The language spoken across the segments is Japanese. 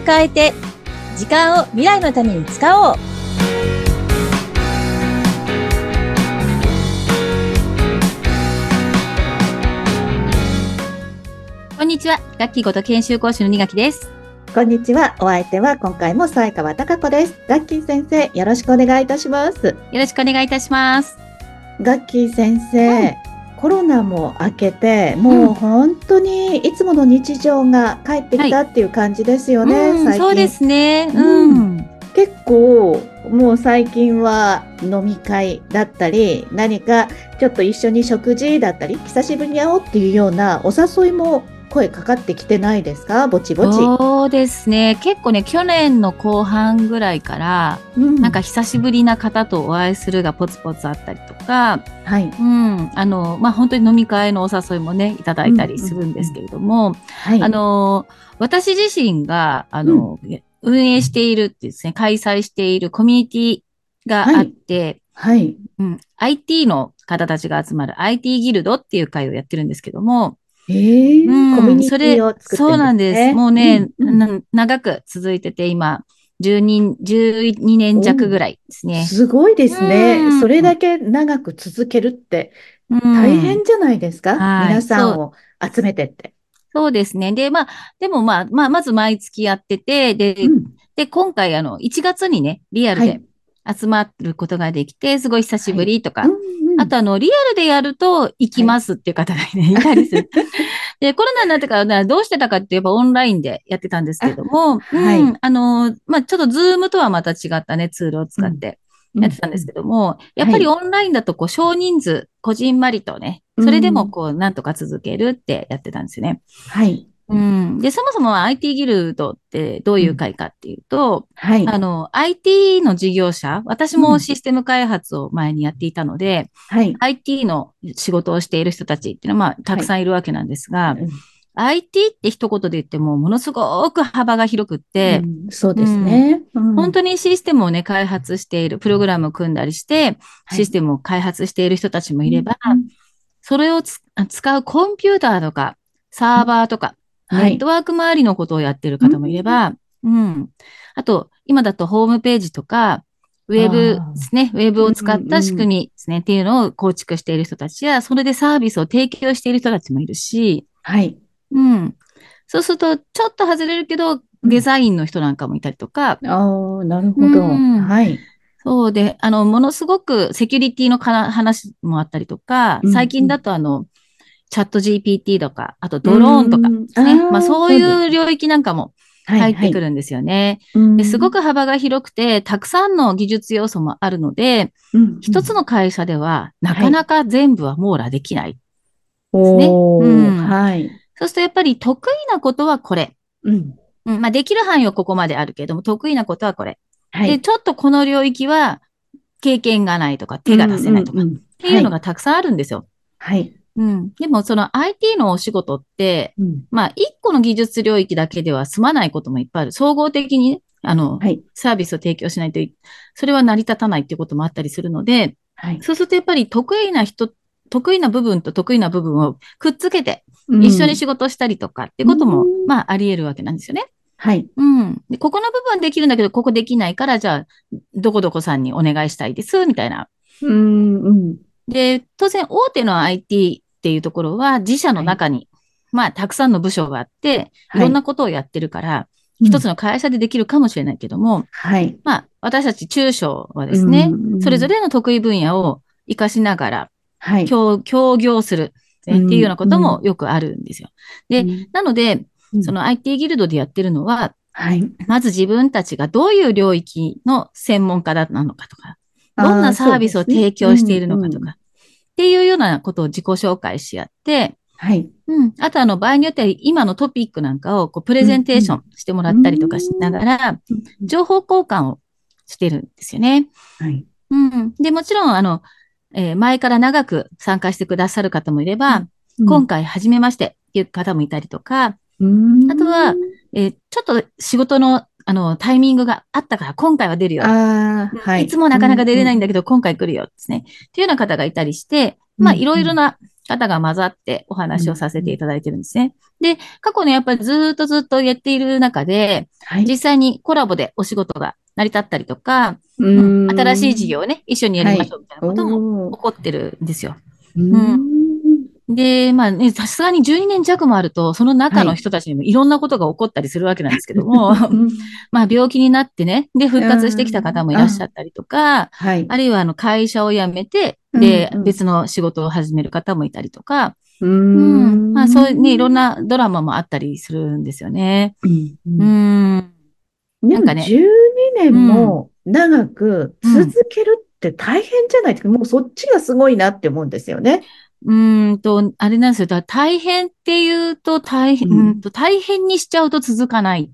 を変えて、時間を未来のために使おう。こんにちは。楽器ごと研修講師の二垣です。こんにちは。お相手は今回も西川貴子です。ガッキー先生、よろしくお願いいたします。よろしくお願いいたします。ガッキー先生、コロナも明けて、もう本当にいつもの日常が帰ってきたっていう感じですよね、うん最近。そうですね。ううんん。結構、もう最近は飲み会だったり、何かちょっと一緒に食事だったり、久しぶりに会おうっていうようなお誘いも声かかってきてないですか？ぼちぼち。そうですね。結構ね、去年の後半ぐらいから、うんなんか久しぶりな方とお会いするがポツポツあったりとか、はい。うん、あの、まあ、本当に飲み会のお誘いもね、いただいたりするんですけれども、はい。あの、私自身が、あの、運営しているってですね、開催しているコミュニティがあって、はい。うん、IT の方たちが集まる IT ギルドっていう会をやってるんですけども、ええうんコミュニティを作ってね。そうなんです。もうね、うんうんな長く続いてて、今、12人、12年弱ぐらいですね。すごいですね。うんそれだけ長く続けるってうん大変じゃないですか、はい皆さんを集めてって。そうですね。で、まあ、でもまあ、まあ、まず毎月やってて、で、うんで、今回あの、1月にね、リアルではい集まることができて、すごい久しぶりとか、うんうん。あとあの、リアルでやると行きますっていう方がね、い。たりする。で、コロナになってからなどうしてたかって言えばオンラインでやってたんですけども、あ はい。うん、あの、まあ、ちょっと Zoom とはまた違ったね、ツールを使ってやってたんですけども、やっぱりオンラインだとこう少人数、こじんまりとね、それでもこう、なんとか続けるってやってたんですよね。はい。うん。で、そもそも IT ギルドってどういう会かっていうと、はい。あの、IT の事業者、私もシステム開発を前にやっていたので、はい。IT の仕事をしている人たちっていうのは、まあ、たくさんいるわけなんですが、うん。IT って一言で言っても、ものすごく幅が広くって、うん。そうですね。うん。本当にシステムをね、開発している、プログラムを組んだりして、はい。システムを開発している人たちもいれば、うん。それをつ使うコンピューターとか、サーバーとか、はいネットワーク周りのことをやってる方もいれば、うん。あと、今だとホームページとか、ウェブですね。ウェブを使った仕組みですね。っていうのを構築している人たちや、それでサービスを提供している人たちもいるし、はい。うん。そうすると、ちょっと外れるけど、デザインの人なんかもいたりとか、ああ、なるほど。うんはい。そうで、あの、ものすごくセキュリティのか話もあったりとかうん、最近だとあの、チャット GPT とか、あとドローンとかですね。まあそういう領域なんかも入ってくる。るんですよね。うんですごく幅が広くて、たくさんの技術要素もあるので、うん一つの会社ではなかなか全部は網羅できない。おーうんはい。そうするとやっぱり得意なことはこれ。うん。うん、まあできる範囲はここまであるけども、得意なことはこれ。で、はい。ちょっとこの領域は経験がないとか手が出せないとか、っていうのがたくさんあるんですよ。はい。うん。でもその IT のお仕事って、うんまあ一個の技術領域だけでは済まないこともいっぱいある。総合的にね、あの、はい。サービスを提供しないとい、それは成り立たないっていうこともあったりするので、はい。そうするとやっぱり得意な人、得意な部分と得意な部分をくっつけて、一緒に仕事したりとかってことも、うんまああり得るわけなんですよね。はい。うん。で、ここの部分できるんだけど、ここできないから、じゃあ、どこどこさんにお願いしたいです、みたいな。うん。うん。で、当然、大手の IT っていうところは、自社の中に、まあ、たくさんの部署があって、いろんなことをやってるから、一つの。の会社でできるかもしれないけども、はい。まあ、私たち中小はですね、うんそれぞ。れの得意分野を活かしながら、はい。協協業する、っていうようなこともよくあるんですよ。でうんなので、うんその IT ギルドでやってるのは、はい。まず自分たちがどういう領域の専門家だなのかとか、どんなサービスを提供しているのかと。か、っていうようなことを自己紹介し合って、はい。うん。あとあの場合によっては今のトピックなんかをこうプレゼンテーションしてもらったりとかしながら、情報交換をしてるんですよね。はい。うん。で、もちろんあの、えー前から長く参加してくださる方もいれば、今回初めましてっていう方もいたりとか、うんあとは、えーちょっと仕事のあのタイミングがあったから今回は出るよ。はい。いつもなかなか出れないんだ。だけど、今回来るよですね。っていうような方がいたりして、まあ、うんいろいろな方が混ざってお話をさせていただいてるんですね。で、過去ね、やっぱりずっとずっとやっている中で、はい。実際にコラボでお仕事が成り立ったりとか、ううんん新しい事業をね、一緒にやりましょうみたいなことも起こってるんですよ。うんで、まあね、さすがに12年弱もあると、その中の人たちにもいろんなことが起こったりするわけなんですけども、うん まあ病気になってね、で、復活してきた方もいらっしゃったりとか、はい。あるいはあの会社を辞めて、でうんう、ん別の仕事を始める方もいたりとか、ううんん。まあそういうね、いろんなドラマもあったりするんですよね。うんう。ん。なんかね12年も長く続けるって大変じゃないですか。もうそっちがすごいなって思うんですよね。うーんと、あれなんですよ。だ大変っていうと大変、ううんんと大変にしちゃうと続かない。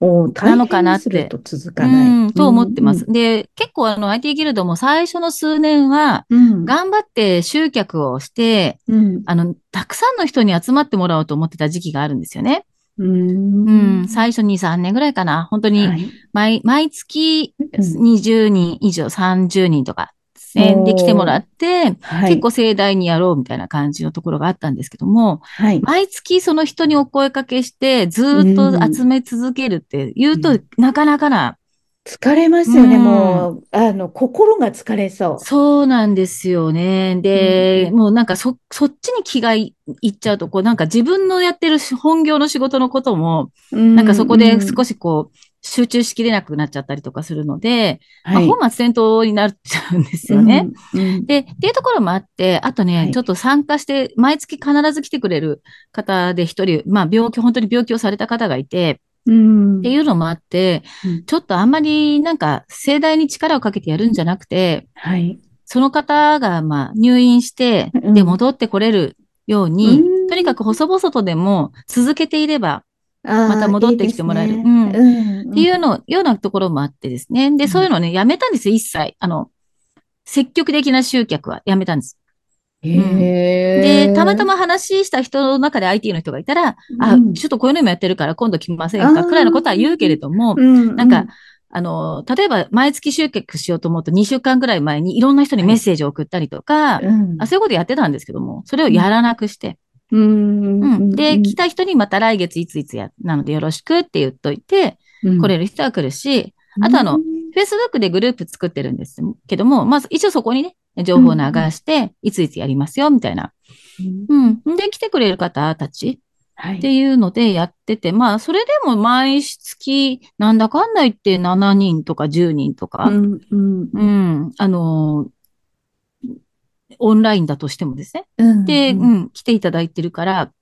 なのかなって大変にすると続かない。うん、と思ってます。で、結構あの IT ギルドも最初の数年は、うん。頑張って集客をして、うん。あの、たくさんの人に集まってもらおうと思ってた時期があるんですよね。う。うんん、最初2、3年ぐらいかな。本当にはい毎、毎月うん20人以上、30人とかね、で来てもらって、はい。結構盛大にやろうみたいな感じのところがあったんですけども、はい。毎月その人にお声かけして、ずーっと集め続けるって言うと、うんなかなかな、疲れますよね。うんもう、あの、心が疲れそう。そうなんですよね。で、もうなんかそ、そっちに気がいいっちゃうと、こうなんか自分のやってる本業の仕事のことも、ななんかそこで少し、しこう、集中しきれなくなっちゃったりとかするので、まあ、はい。本末転倒になっちゃうんですよね。うん。うんで、っていうところもあって、あとね、はいちょっと参加して、毎月必ず来てくれる方で一人、まあ病気、本当に病気をされた方がいて、うん。っていうのもあって、うんちょっとあんまりなんか盛大に力をかけてやるんじゃなくて、はい。その方がまあ入院して、うんで戻ってこれるように、うんとにかく細々とでも続けていれば、ままた戻ってきてもらえる。っていうの、ようなところもあってですね。で、うんそういうのね、やめたんですよ、一切。あの、積極的な集客はやめたんです。へで、たまたま、ま話した人の中で IT の人がいたら、あ、うん。ちょっとこういうのもやってるから今度来ませんかくらいのことは言うけれども、うん、なんか、あの、例えば毎月集客しようと思うと2週間くらい前にいろんな人にメッセージを送ったりとか、うん、あそういうことやってたんですけども、それをやらなくして、うん、うん。で、来た、た人にまた来月いついつや、なのでよろしくって言っといて、来れる人は来るし、あとあの、Facebook でグループ作ってるんですけども、まず一応そこにね、情報を流して、いついつやりますよ、みたいな。うん、うん。で、来てくれる方たちはい。っていうのでやってて、まあ、それでも毎月、なんだかんだ言って7人とか10人とか、うん、うん、うん、あのーオンラインだとしてもですね。うん、で、う、うんん、来ていただいてるから、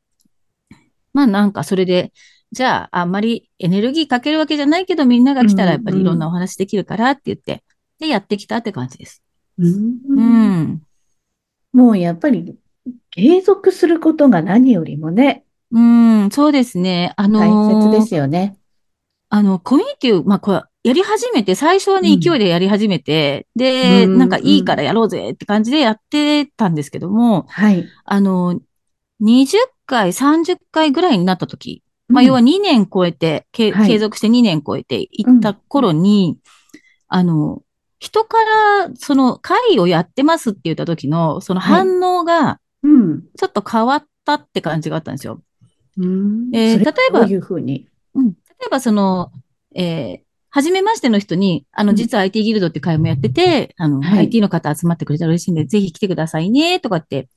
まあなんかそれで、じゃああんまりエネルギーかけるわけじゃないけど、みんなが来たらやっぱりいろんなお話できるからって言って、で、やってきたって感じです。ううんん。もうやっぱり、継続することが何よりもね、うん、そうですね。あの大ー切ですよね。あの、コミュニティを、まあ、これ、やり始めて、最初はね、うん勢いでやり始めて、で、うんなんかいいからやろうぜって感じでやってたんですけども、はい。あの、20回、30回ぐらいになった時、まあ、要は2年超えて、けはい継続して2年超えていった頃に、あの、人から、その会をやってますって言った時の、その反応が、うん。ちょっと変わったって感じがあったんですよ。うんえー例えばどういうふうに？うん。例えば、その、えー、初めましての人に、あの、うん実は IT ギルドって会もやってて、あの、はい IT の方集まってくれたら嬉しいんで、ぜひ来てくださいね、とかって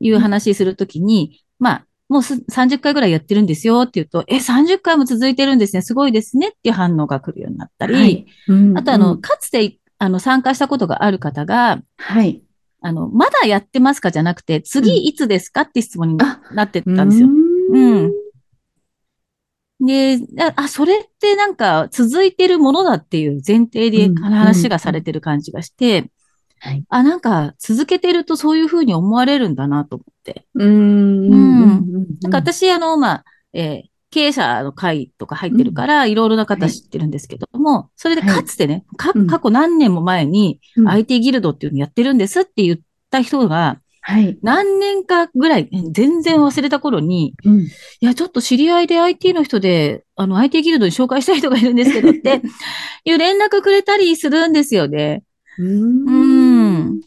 いう話するときに、まあ、もうす30回ぐらいやってるんですよって言うと、え、30回も続いてるんですね、すごいですねっていう反応が来るようになったり、はい。うんあと、あの、うんかつて、あの、参加したことがある方が、はい。あの、まだやってますかじゃなくて、うん次いつですかって質問にあなってったんですよ。うん。で、あ、あそれってなんか続いてるものだっていう前提でうん話がされてる感じがして、はい。あ、なんか続けてるとそういうふうに思われるんだなと思って。うん。うん。なんか私、あの、まあ、えー経営者の会とか入ってるから、いろいろな方知ってるんですけども、それでかつてね、かうん過去何年も前にうん IT ギルドっていうのやってるんですって言った人が、はい。何年かぐらい、全然忘れた頃に、うん。いや、ちょっと知り合いで IT の人で、あの、IT ギルドに紹介したい人がいるんですけどって、いう連絡くれたりするんですよね。う。うんん。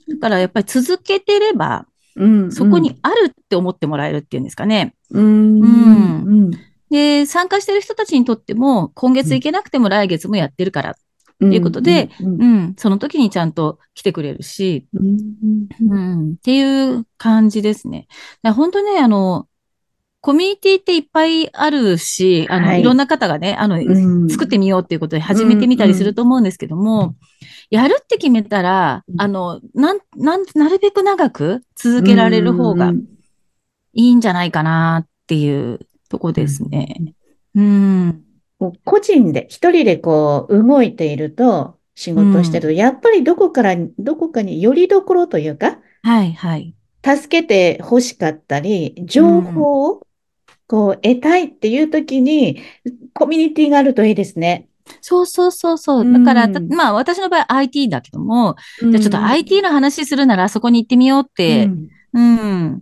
だからやっぱり続けてれば、うんそこにあるって思ってもらえるっていうんですかね。うんうんで、参加してる人たちにとっても、今月行けなくても来月もやってるからっということでうんうん、その時にちゃんと来てくれるし、うんうん、っていう感じですね。本当ね、あの、コミュニティっていっぱいあるし、あの、はい。いろんな方がね、あの、うん。作ってみようっていうことで始めてみたりすると思う。ん。ですけども、やるって決めたら、うん。あの、なん、なん、なるべく長く続けられる方がうんいいんじゃないかなっていうとこですね。うん。個人で、一人でこう、動いていると、仕事をしてると、やっぱりどこから、どこかによりどころというか、はい、はい。助けて欲しかったり、情報をこう得たいっていう時に、コミュニティがあるといいですね。そうそうそうそう。だから、たまあ私の場合 IT だけども、じゃあちょっと IT の話するならそこに行ってみようって、うん。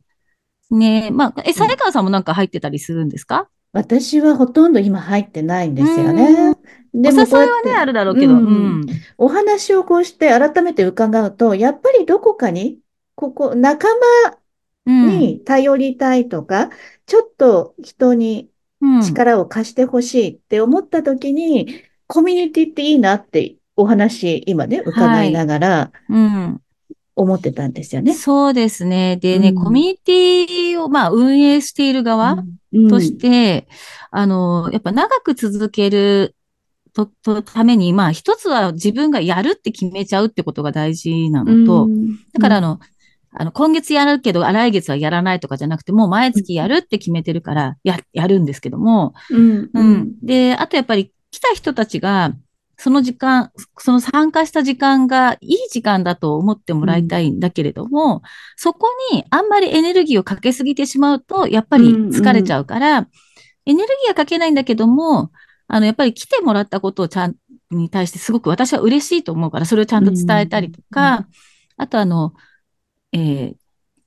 ねまあ、え、サイカーさんもなんか入ってたりするんですか？私はほとんど今入ってないんですよね。でおもこうやって誘いはね、あるだろうけど。ううんん。お話をこうして改めて伺うと、やっぱりどこかに、ここ、仲うん。間に頼りたいとか、ちょっと人にうん、力を貸してほしいって思った時に、コミュニティっていいなってお話、今ね、伺いながらうん。思ってたんですよね。そうですね。でね、うん。コミュニティを、まあ、運営している側うん。として、あの、やっぱ長く続けると、とために、まあ、一つは自分がやるって決めちゃうってことが大事なのと、うん。だからあの、あの、今月やるけど、あ来月はやらないとかじゃなくて、もう毎月やるって決めてるから、や、やるんですけども、うんううん。ん。で、あとやっぱり来た人たちが、その時間、その参加した時間がいい時間だと思ってもらいたいんだけれども、そこにあんまりエネルギーをかけすぎてしまうと、やっぱり疲れちゃうから、エネルギーはかけないんだけども、あの、やっぱり来てもらったことをちゃん、に対してすごく私は嬉しいと思うから、それをちゃんと伝えたりとか、あとあの、えー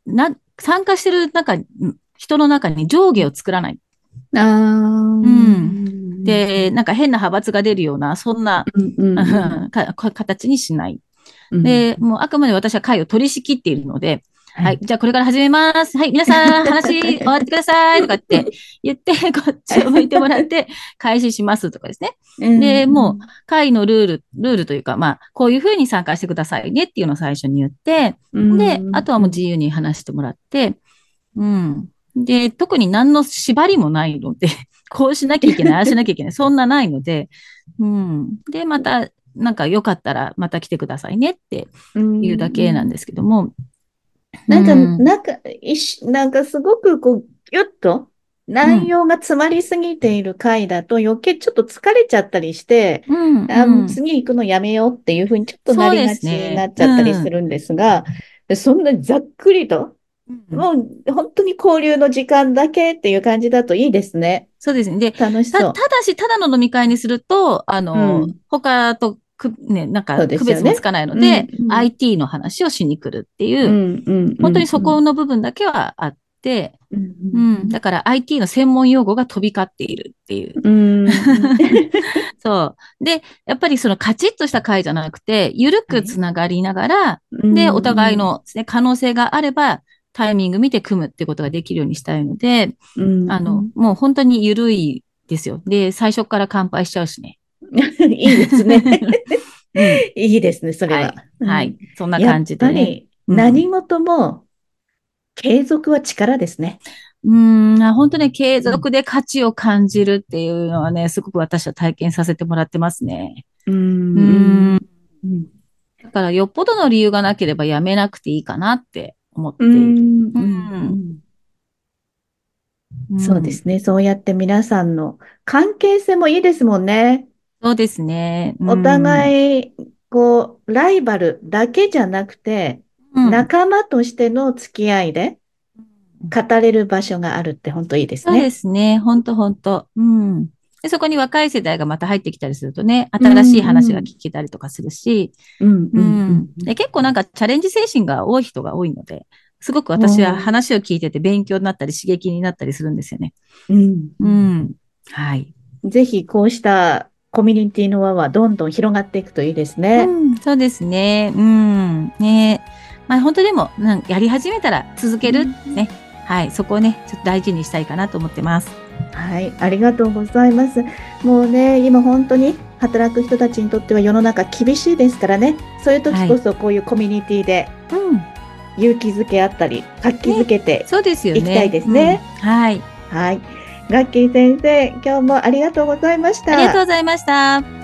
な、参加してる中に、人の中に上下を作らない。あーうんで、なんか変な派閥が出るような、そんな、形にしない。うんで、もうあくまで私は会を取り仕切っているので、はいはい、じゃあこれから始めます。はい、皆さん話終わってくださいとかって言って、こっちを向いてもらって開始しますとかですね。でも会のルール、ルールというか、まあ、こういうふうに参加してくださいねっていうのを最初に言って、うん、で、あとはもう自由に話してもらって、うん。で、特に何の縛りもないので、こうしなきゃいけない、ああしなきゃいけない、そんなないので、うん。で、また、なんかよかったらまた来てくださいねっていうだけなんですけども。なんか、うんなんか、いし、なんかすごくこう、ぎゅっと内容が詰まりすぎている回だと余計ちょっと疲れちゃったりして、うん。あ、もううん次行くのやめようっていうふうにちょっとなりがちになっちゃったりするんですが、そんなざっくりと、うんもう本当に交流の時間だけっていう感じだといいですね。そうですね。で、楽しそうたた。だし、ただの飲み会にすると、あの、うん他とく、ね、なんか区別もつかないので、うんうん IT の話をしに来るっていうう、んうん本当にそこの部分だけはあって、うんうん。だから IT の専門用語が飛び交っているっていう。うん そう。で、やっぱりそのカチッとした回じゃなくて、ゆるくつながりながら、うんで、お互いのね、可能性があれば、タイミング見て組むってことができるようにしたいので、うんあの、もう本当にゆるいですよ。で、最初から乾杯しちゃうしね。いいですね。うんいいですね、それは。はい。そんなうん感じでね。やっぱりうん何事も継続は力ですね。うーん、あ本当ね、継続で価値を感じるっていうのはね、すごく私は体験させてもらってますね。ううんん。だから、よっぽどの理由がなければやめなくていいかなって思ってういる。んうんんそうですね。そうやって皆さんの関係性もいいですもんね。そうですね。おい、互い、こう、ライバルだけじゃなくて、うん仲間としての付き合いで語れる場所があるって本当いいですそうでね。すね。本当本当うん。で、そこに若い世代がまた入ってきたりするとね、新しい話が聞けたりとかするし、うんううんん。で結構なんかチャレンジ精神が多い人が多いので、すごく私は話を聞いてて勉強になったり刺激になったりするんですよね。うんう。ん。はい。ぜひこうしたコミュニティの輪はどんどん広がっていくといいですね。うん、そうですね。うん。ねまあ本当でも、なんやり始めたら続けるね。はい。そこをね、ちょっと大事にしたいかなと思ってます。はい。ありがとうございます。もうね、今本当に働く人たちにとっては世の中厳しいですからね。そういう時こそこういうコミュニティで、勇気づけあったり、活気づけていきたいですね。はい。はい。ガッキー先生、今日もありがとうございました。ありがとうございました。